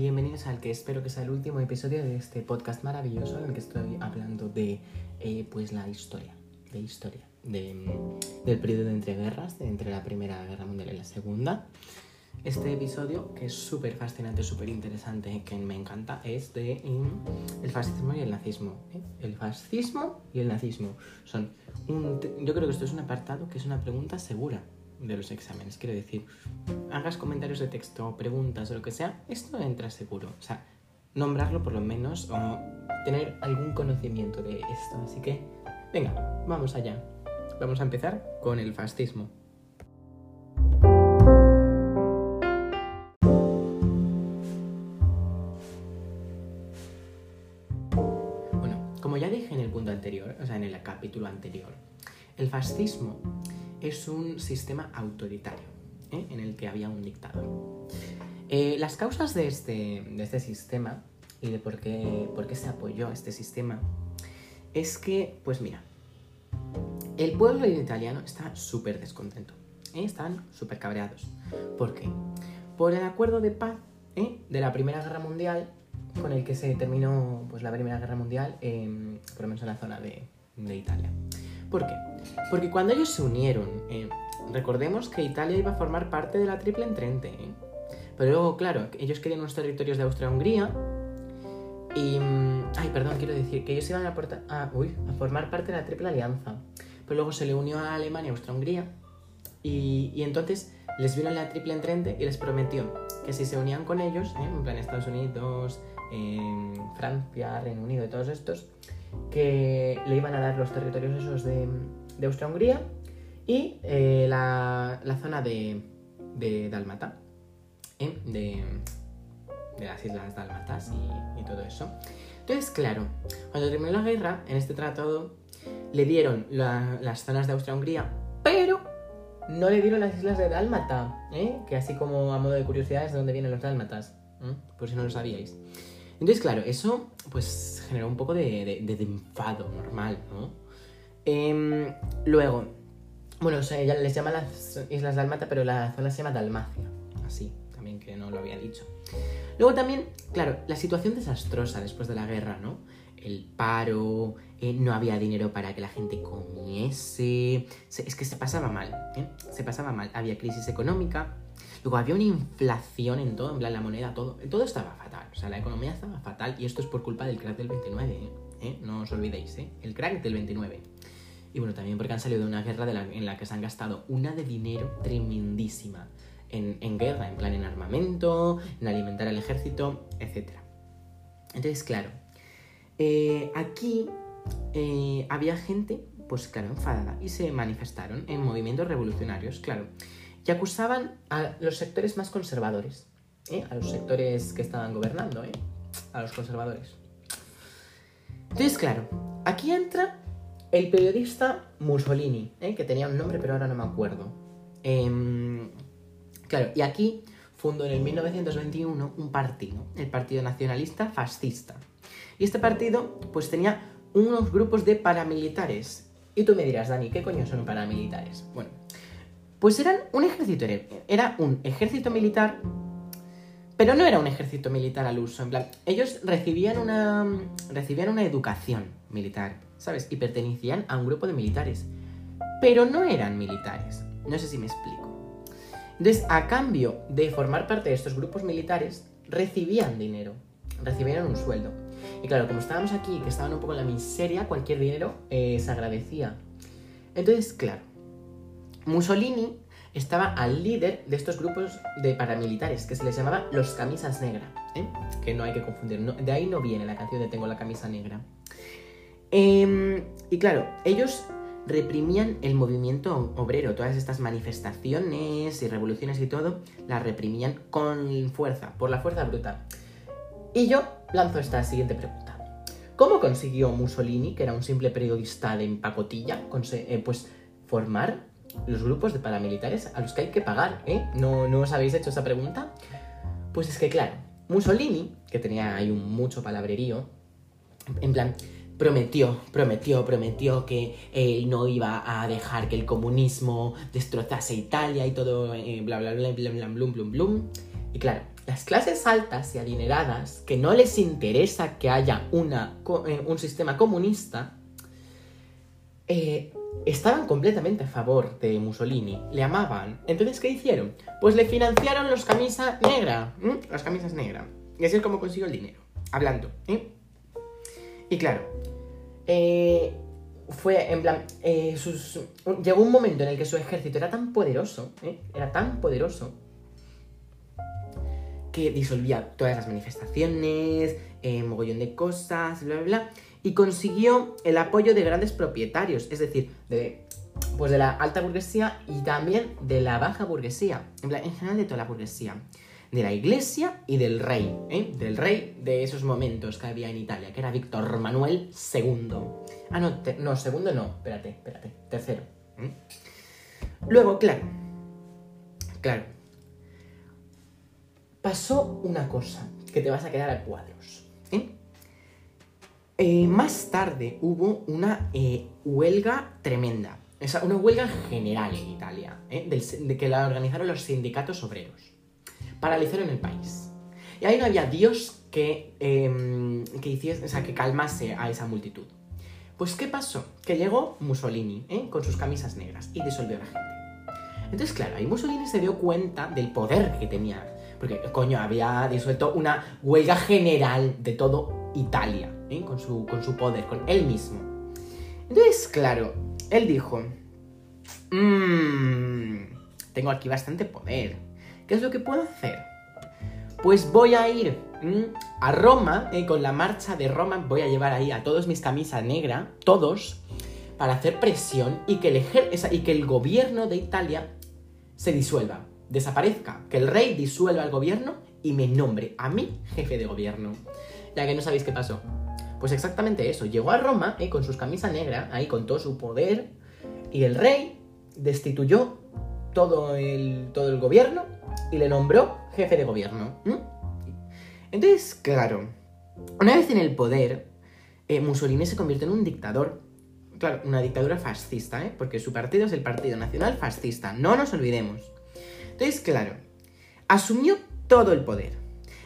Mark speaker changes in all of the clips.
Speaker 1: bienvenidos al que espero que sea el último episodio de este podcast maravilloso en el que estoy hablando de eh, pues la historia, de historia, de, mm, del periodo de entreguerras, de entre la Primera Guerra Mundial y la Segunda. Este episodio, que es súper fascinante, súper interesante, que me encanta, es de mm, el fascismo y el nazismo. ¿eh? El fascismo y el nazismo son. Yo creo que esto es un apartado que es una pregunta segura de los exámenes. Quiero decir, hagas comentarios de texto, preguntas o lo que sea, esto entra seguro. O sea, nombrarlo por lo menos o tener algún conocimiento de esto. Así que, venga, vamos allá. Vamos a empezar con el fascismo. Autoritario ¿eh? en el que había un dictador. Eh, las causas de este, de este sistema y de por qué, por qué se apoyó este sistema es que, pues mira, el pueblo italiano está súper descontento. ¿eh? Están súper cabreados. ¿Por qué? Por el acuerdo de paz de la Primera Guerra Mundial con el que se terminó pues, la Primera Guerra Mundial, por lo menos en la zona de, de Italia. ¿Por qué? Porque cuando ellos se unieron, eh, recordemos que Italia iba a formar parte de la Triple Entente. ¿eh? Pero luego, claro, ellos querían unos territorios de Austria-Hungría. Y. Mm, ay, perdón, quiero decir que ellos iban a, a, formar parte de la Triple Alianza. Pero luego se le unió a Alemania y Austria-Hungría. Y, entonces les vino la Triple Entente y les prometió que si se unían con ellos, ¿eh? en plan Estados Unidos, Francia, Reino Unido y todos estos, que le iban a dar los territorios esos de, de Austria-Hungría y eh, la, la, zona de, de Dalmata, ¿eh? de, de, las Islas Dalmatas y, y, todo eso. Entonces, claro, cuando terminó la guerra, en este tratado le dieron la, las zonas de Austria-Hungría, pero no le dieron las Islas de Dálmata, ¿eh? que así como a modo de curiosidad es de dónde vienen los dálmatas, por si no lo sabíais. Entonces, claro, eso pues generó un poco de, de, enfado normal, ¿no? Em, luego, bueno, o sea, ya les llama las Islas Dalmata, pero la zona se llama Dalmacia, así, también que no lo había dicho. Luego también, claro, la situación desastrosa después de la guerra, ¿no? El paro, eh, no había dinero para que la gente comiese, es que se pasaba mal, ¿eh? Se pasaba mal, había crisis económica, Luego había una inflación en todo, en plan la moneda, todo. Todo estaba fatal. O sea, la economía estaba fatal y esto es por culpa del crack del 29, ¿eh? ¿Eh? No os olvidéis, ¿eh? El crack del 29. Y bueno, también porque han salido de una guerra en la que se han gastado una de dinero tremendísima. En, en, guerra, en plan en armamento, en alimentar al ejército, etc. Entonces, claro, eh, aquí eh, había gente, pues claro, enfadada y se manifestaron en movimientos revolucionarios, claro y acusaban a los sectores más conservadores, ¿eh? a los sectores que estaban gobernando, a los conservadores. Entonces, claro, aquí entra el periodista Mussolini, ¿eh? que tenía un nombre pero ahora no me acuerdo. Em, claro, y aquí fundó en el 1921 un partido, el Partido Nacionalista Fascista. Y este partido pues tenía unos grupos de paramilitares. Y tú me dirás, Dani, ¿qué coño son paramilitares? Bueno, pues eran un ejército, era un ejército militar, pero no era un ejército militar al uso, en plan, ellos recibían una, recibían una educación militar, ¿sabes? Y pertenecían a un grupo de militares, pero no eran militares, no sé si me explico. Entonces, a cambio de formar parte de estos grupos militares, recibían dinero, recibían un sueldo. Y claro, como estábamos aquí, que estaban un poco en la miseria, cualquier dinero eh, se agradecía. Entonces, claro, Mussolini estaba al líder de estos grupos de paramilitares que se les llamaba los camisas negras, ¿eh? que no hay que confundir, de ahí no viene la canción de Tengo la camisa negra. Em, y claro, ellos reprimían el movimiento obrero, todas estas manifestaciones y revoluciones y todo, las reprimían con fuerza, por la fuerza bruta. Y yo lanzo esta siguiente pregunta. ¿Cómo consiguió Mussolini, que era un simple periodista de empacotilla, eh, pues formar los grupos de paramilitares a los que hay que pagar, ¿eh? ¿No, ¿No os habéis hecho esa pregunta? Pues es que claro, Mussolini, que tenía ahí un mucho palabrerío, en plan, prometió, prometió, prometió que él no iba a dejar que el comunismo destrozase Italia y todo, eh, bla, bla, bla, bla, bla, blum, blum, blum. Y claro, las clases altas y adineradas, que no les interesa que haya una, eh, un sistema comunista, eh, estaban completamente a favor de Mussolini, le amaban. Entonces, ¿qué hicieron? Pues le financiaron los camisas negra, las camisas negras. Y así es como consiguió el dinero, hablando. ¿eh? Y claro, eh, fue en plan, eh, llegó un momento en el que su ejército era tan poderoso, ¿eh? era tan poderoso, que disolvía todas las manifestaciones, eh, mogollón de cosas, bla, bla, bla, y consiguió el apoyo de grandes propietarios, es decir, de, pues de la alta burguesía y también de la baja burguesía, en, en general de toda la burguesía de la iglesia y del rey, ¿eh? del rey de esos momentos que había en Italia, que era Víctor Manuel II. Ah, no, no, segundo no, espérate, espérate, tercero. ¿eh? Luego, claro, claro, pasó una cosa que te vas a quedar a cuadros. ¿eh? Más tarde hubo una huelga tremenda, una huelga general en Italia, de que la organizaron los sindicatos obreros paralizaron el país. Y ahí no había Dios que, em, que hiciese, o sea, que calmase a esa multitud. Pues, ¿qué pasó? Que llegó Mussolini, ¿eh? con sus camisas negras, y disolvió a la gente. Entonces, claro, ahí Mussolini se dio cuenta del poder que tenía. Porque, coño, había disuelto una huelga general de todo Italia, ¿eh? con, su, con su poder, con él mismo. Entonces, claro, él dijo, mmm, tengo aquí bastante poder ¿Qué es lo que puedo hacer? Pues voy a ir a Roma, eh, con la marcha de Roma, voy a llevar ahí a todos mis camisas negras, todos, para hacer presión y que, el y que el gobierno de Italia se disuelva, desaparezca, que el rey disuelva el gobierno y me nombre a mí jefe de gobierno. Ya que no sabéis qué pasó. Pues exactamente eso, llegó a Roma eh, con sus camisas negras, ahí con todo su poder, y el rey destituyó todo el, todo el gobierno y le nombró jefe de gobierno. Entonces, claro, una vez en el poder, eh, Mussolini se convirtió en un dictador. Claro, una dictadura fascista, ¿eh? Porque su partido es el Partido Nacional Fascista, no nos olvidemos. Entonces, claro, asumió todo el poder.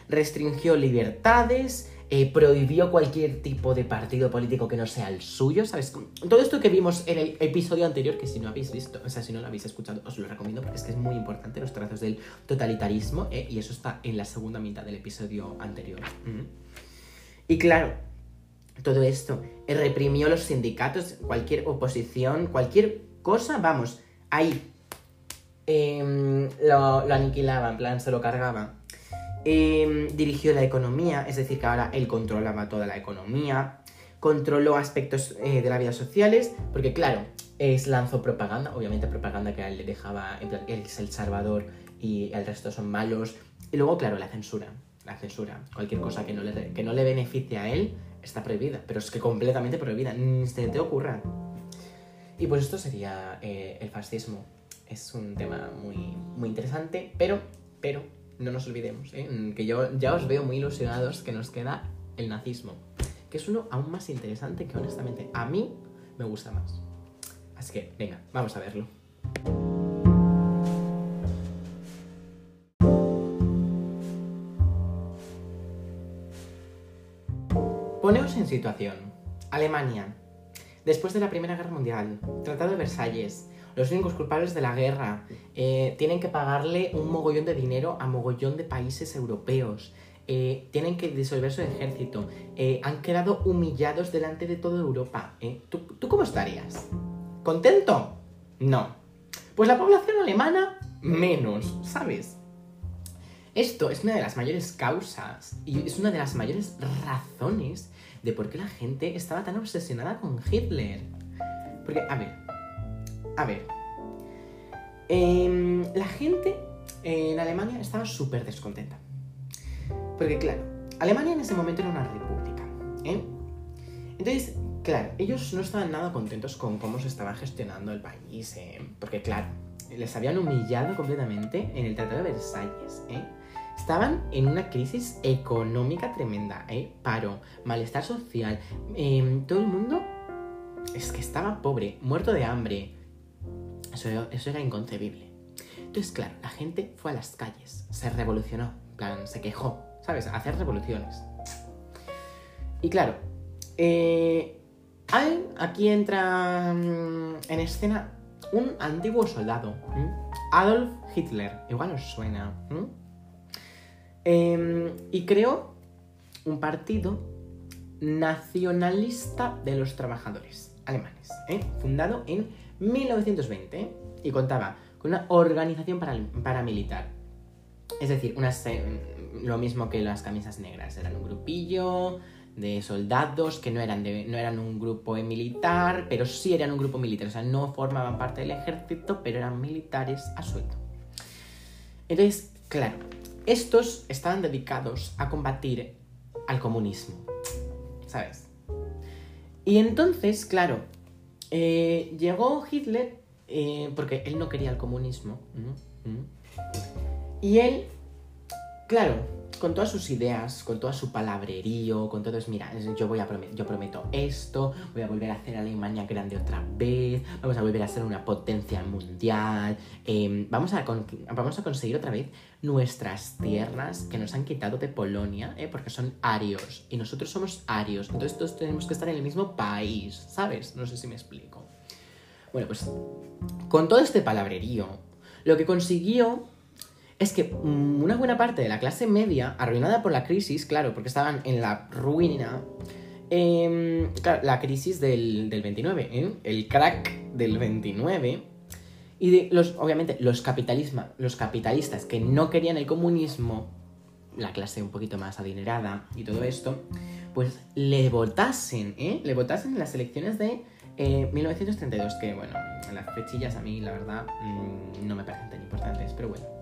Speaker 1: Restringió libertades, eh, prohibió cualquier tipo de partido político que no sea el suyo, ¿sabes? Todo esto que vimos en el episodio anterior, que si no habéis visto, o sea, si no lo habéis escuchado, os lo recomiendo porque es que es muy importante los trazos del totalitarismo, eh, y eso está en la segunda mitad del episodio anterior. Y claro, todo esto eh, reprimió los sindicatos, cualquier oposición, cualquier cosa, vamos, ahí em, lo, lo aniquilaba, en plan, se lo cargaba. Em, dirigió la economía, es decir, que ahora él controlaba toda la economía, controló aspectos eh, de la vida sociales, porque claro, es lanzó propaganda, obviamente propaganda que a él le dejaba, en él es el salvador y el resto son malos, y luego, claro, la censura, la censura, cualquier cosa que no le, que no le beneficie a él está prohibida, pero es que completamente prohibida, ni se te ocurra. Y pues esto sería eh, el fascismo. Es un tema muy, muy interesante, pero, pero, no nos olvidemos, ¿eh? que yo ya os veo muy ilusionados que nos queda el nazismo, que es uno aún más interesante que honestamente a mí me gusta más. Así que, venga, vamos a verlo. Poneos en situación. Alemania. Después de la Primera Guerra Mundial, Tratado de Versalles, los únicos culpables de la guerra. Eh, tienen que pagarle un mogollón de dinero a mogollón de países europeos. Eh, tienen que disolver su ejército. Eh, han quedado humillados delante de toda Europa. ¿Tú, ¿Tú cómo estarías? ¿Contento? No. Pues la población alemana, menos, ¿sabes? Esto es una de las mayores causas y es una de las mayores razones de por qué la gente estaba tan obsesionada con Hitler. Porque, a ver, a ver. Em, la gente en Alemania estaba súper descontenta. Porque, claro, Alemania en ese momento era una república. ¿eh? Entonces, claro, ellos no estaban nada contentos con cómo se estaba gestionando el país. ¿eh? Porque, claro, les habían humillado completamente en el Tratado de Versalles. ¿eh? Estaban en una crisis económica tremenda, ¿eh? Paro, malestar social. Em, todo el mundo es que estaba pobre, muerto de hambre, eso, era inconcebible. Entonces, claro, la gente fue a las calles, se revolucionó, plan, se quejó, ¿sabes? Hacer revoluciones. Y claro, eh, aquí entra mm, en escena un antiguo soldado, Adolf Hitler, igual os suena. Em, y creó un partido nacionalista de los trabajadores alemanes, ¿eh? fundado en 1920 y contaba con una organización paramilitar. Es decir, lo mismo que las camisas negras, eran un grupillo de soldados que no eran, de, no eran un grupo militar, pero sí eran un grupo militar, o sea, no formaban parte del ejército, pero eran militares a sueldo. Entonces, claro, estos estaban dedicados a combatir al comunismo, ¿sabes? Y entonces, claro, eh, llegó Hitler eh, porque él no quería el comunismo. Y él, claro, con todas sus ideas, con todo su palabrerío, con todo es, mira, yo voy a yo prometo esto, voy a volver a hacer Alemania grande otra vez, vamos a volver a ser una potencia mundial, em, vamos, a vamos a conseguir otra vez nuestras tierras que nos han quitado de Polonia, ¿eh? porque son arios, y nosotros somos arios, entonces todos tenemos que estar en el mismo país, ¿sabes? No sé si me explico. Bueno, pues con todo este palabrerío, lo que consiguió es que mm, una buena parte de la clase media, arruinada por la crisis, claro, porque estaban en la ruina, em, la crisis del, 29, ¿eh? el crack del 29, y los, obviamente los, los capitalistas que no querían el comunismo, la clase un poquito más adinerada y todo esto, pues le votasen, ¿eh? Le votasen en las elecciones de 1932, eh, que bueno, las fechillas a mí la verdad mm, no me parecen tan importantes, pero bueno.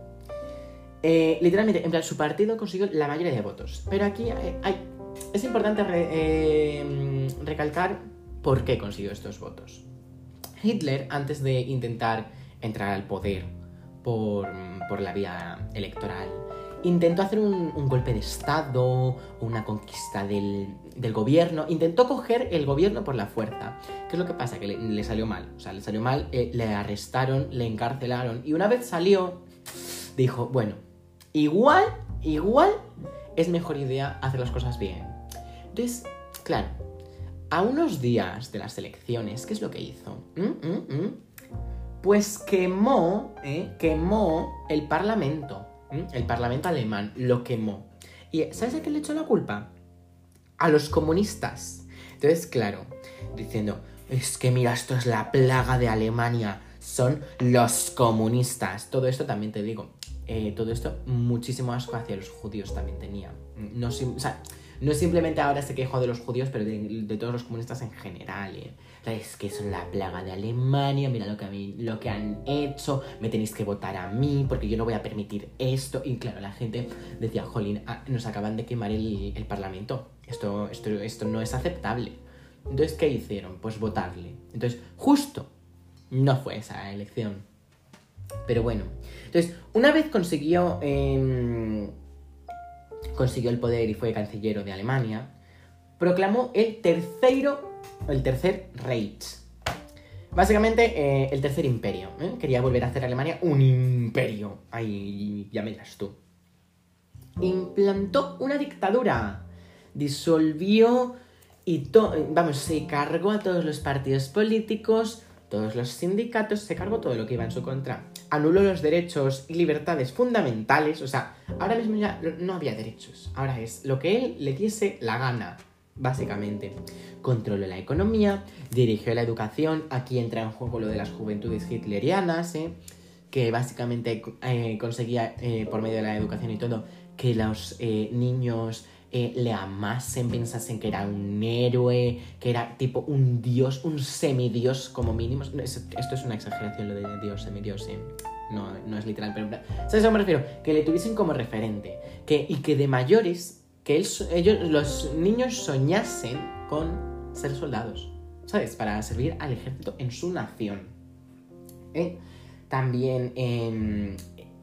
Speaker 1: Eh, literalmente, en plan, su partido consiguió la mayoría de votos. Pero aquí hay, es importante eh, recalcar por qué consiguió estos votos. Hitler, antes de intentar entrar al poder por, la vía electoral, intentó hacer un, golpe de Estado una conquista del, gobierno, intentó coger el gobierno por la fuerza. ¿Qué es lo que pasa? Que le, salió mal. O sea, le salió mal, eh, le arrestaron, le encarcelaron y una vez salió, dijo, bueno, igual, igual es mejor idea hacer las cosas bien. Entonces, claro, a unos días de las elecciones, ¿qué es lo que hizo? ¿Mm? ¿Mm? ¿Mm? Pues quemó, ¿eh? quemó el parlamento, el parlamento alemán, lo quemó. ¿Y sabes a qué le echó la culpa? A los comunistas. Entonces, claro, diciendo, es que mira, esto es la plaga de Alemania, son los comunistas. Todo esto también te digo, eh, todo esto, muchísimo asco hacia los judíos también tenía. No, o sea, simplemente ahora se quejó de los judíos, pero de, todos los comunistas en general. ¿eh? Es que son la plaga de Alemania, mira lo que, a lo que han hecho, me tenéis que votar a mí porque yo no voy a permitir esto. Y claro, la gente decía, jolín, ah, nos acaban de quemar el, el parlamento. Esto, esto, esto no es aceptable. Entonces, ¿qué hicieron? Pues votarle. Entonces, justo no fue esa elección. Pero bueno, entonces, una vez consiguió, em, consiguió el poder y fue canciller de Alemania, proclamó el tercero, el tercer Reich. Básicamente, eh, el tercer imperio. ¿eh? Quería volver a hacer Alemania un imperio. Ahí ya me das tú. Implantó una dictadura. Disolvió y vamos, se cargó a todos los partidos políticos, todos los sindicatos, se cargó todo lo que iba en su contra. Anuló los derechos y libertades fundamentales, o sea, ahora mismo ya no había derechos, ahora es lo que él le diese la gana, básicamente. Controló la economía, dirigió la educación, aquí entra en juego lo de las juventudes hitlerianas, ¿eh? que básicamente eh, conseguía, eh, por medio de la educación y todo, que los niños eh, le amasen, pensasen que era un héroe, que era tipo un dios, un semidios como mínimo. Esto es una exageración lo de dios, semidios, eh. no, no es literal, pero ¿sabes a qué me refiero? Que le tuviesen como referente y que de mayores, que ellos, los niños soñasen con ser soldados, ¿sabes? Para servir al ejército en su nación. ¿Eh? También,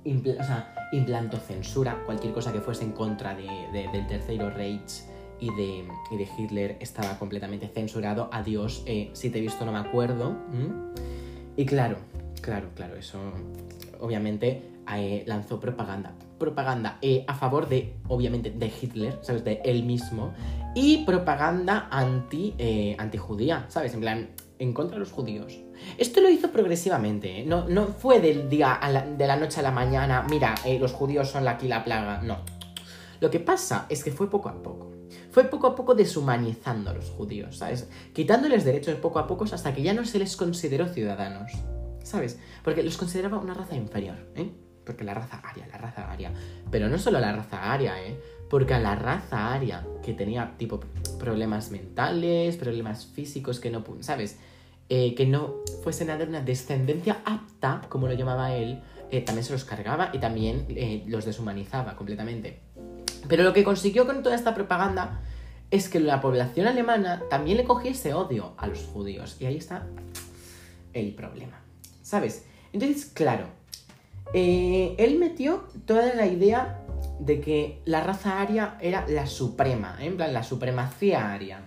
Speaker 1: eh, o sea, implantó censura, cualquier cosa que fuese en contra del Tercero Reich y de, de, Hitler estaba completamente censurado. Adiós, eh, si te he visto no me acuerdo. Y claro, claro, claro, eso obviamente, eh, lanzó propaganda. Propaganda eh, a favor de, obviamente, de Hitler, ¿sabes? De él mismo. Y propaganda anti, antijudía, ¿sabes? En plan, en contra de los judíos. Esto lo hizo progresivamente, ¿eh? no, no fue del día a la- de la noche a la mañana, mira, eh, los judíos son aquí la plaga, no. Lo que pasa es que fue poco a poco. Fue poco a poco deshumanizando a los judíos, ¿sabes? Quitándoles derechos poco a poco hasta que ya no se les consideró ciudadanos, ¿sabes? Porque los consideraba una raza inferior, ¿eh? Porque la raza aria, la raza aria. Pero no solo la raza aria, ¿eh? Porque a la raza aria, que tenía tipo problemas mentales, problemas físicos que no, ¿sabes? Eh, que no fuesen a dar una descendencia apta, como lo llamaba él, eh, también se los cargaba y también eh, los deshumanizaba completamente. Pero lo que consiguió con toda esta propaganda es que la población alemana también le cogiese odio a los judíos. Y ahí está el problema. ¿Sabes? Entonces, claro, él metió toda la idea de que la raza aria era la suprema, en plan, la supremacía aria.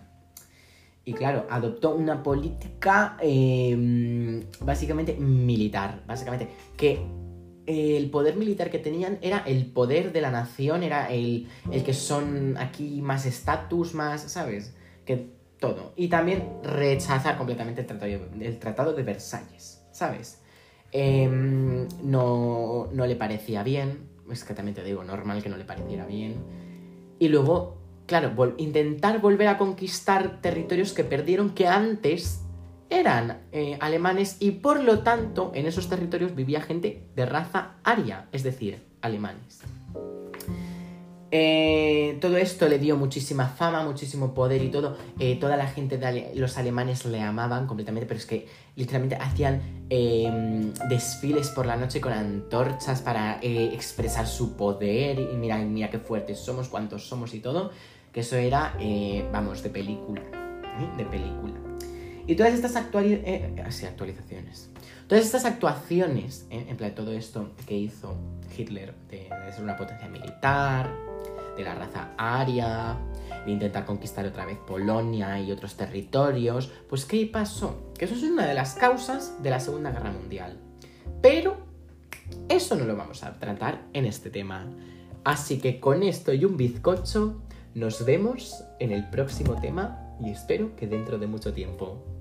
Speaker 1: Y claro, adoptó una política eh, básicamente militar, básicamente, que el poder militar que tenían era el poder de la nación, era el, el que son aquí más estatus, más, ¿sabes? Que todo. Y también rechazar completamente el tratado, el tratado de Versalles, ¿sabes? Em, no, no le parecía bien, es que también te digo, normal que no le pareciera bien. Y luego, claro, intentar volver a conquistar territorios que perdieron que antes eran eh, alemanes y por lo tanto en esos territorios vivía gente de raza aria, es decir, alemanes. Eh, todo esto le dio muchísima fama, muchísimo poder y todo. Eh, toda la gente de los alemanes le amaban completamente, pero es que literalmente hacían eh, desfiles por la noche con antorchas para expresar su poder. Y mira, mira qué fuertes somos, cuántos somos y todo. Que eso era, eh, vamos, de película. ¿eh? De película. Y todas estas actuali- eh, sí, actualizaciones. Todas estas actuaciones, en plan todo esto que hizo Hitler, de, de ser una potencia militar, de la raza aria, de intentar conquistar otra vez Polonia y otros territorios, pues ¿qué pasó? Que eso es una de las causas de la Segunda Guerra Mundial. Pero eso no lo vamos a tratar en este tema. Así que con esto y un bizcocho, nos vemos en el próximo tema y espero que dentro de mucho tiempo.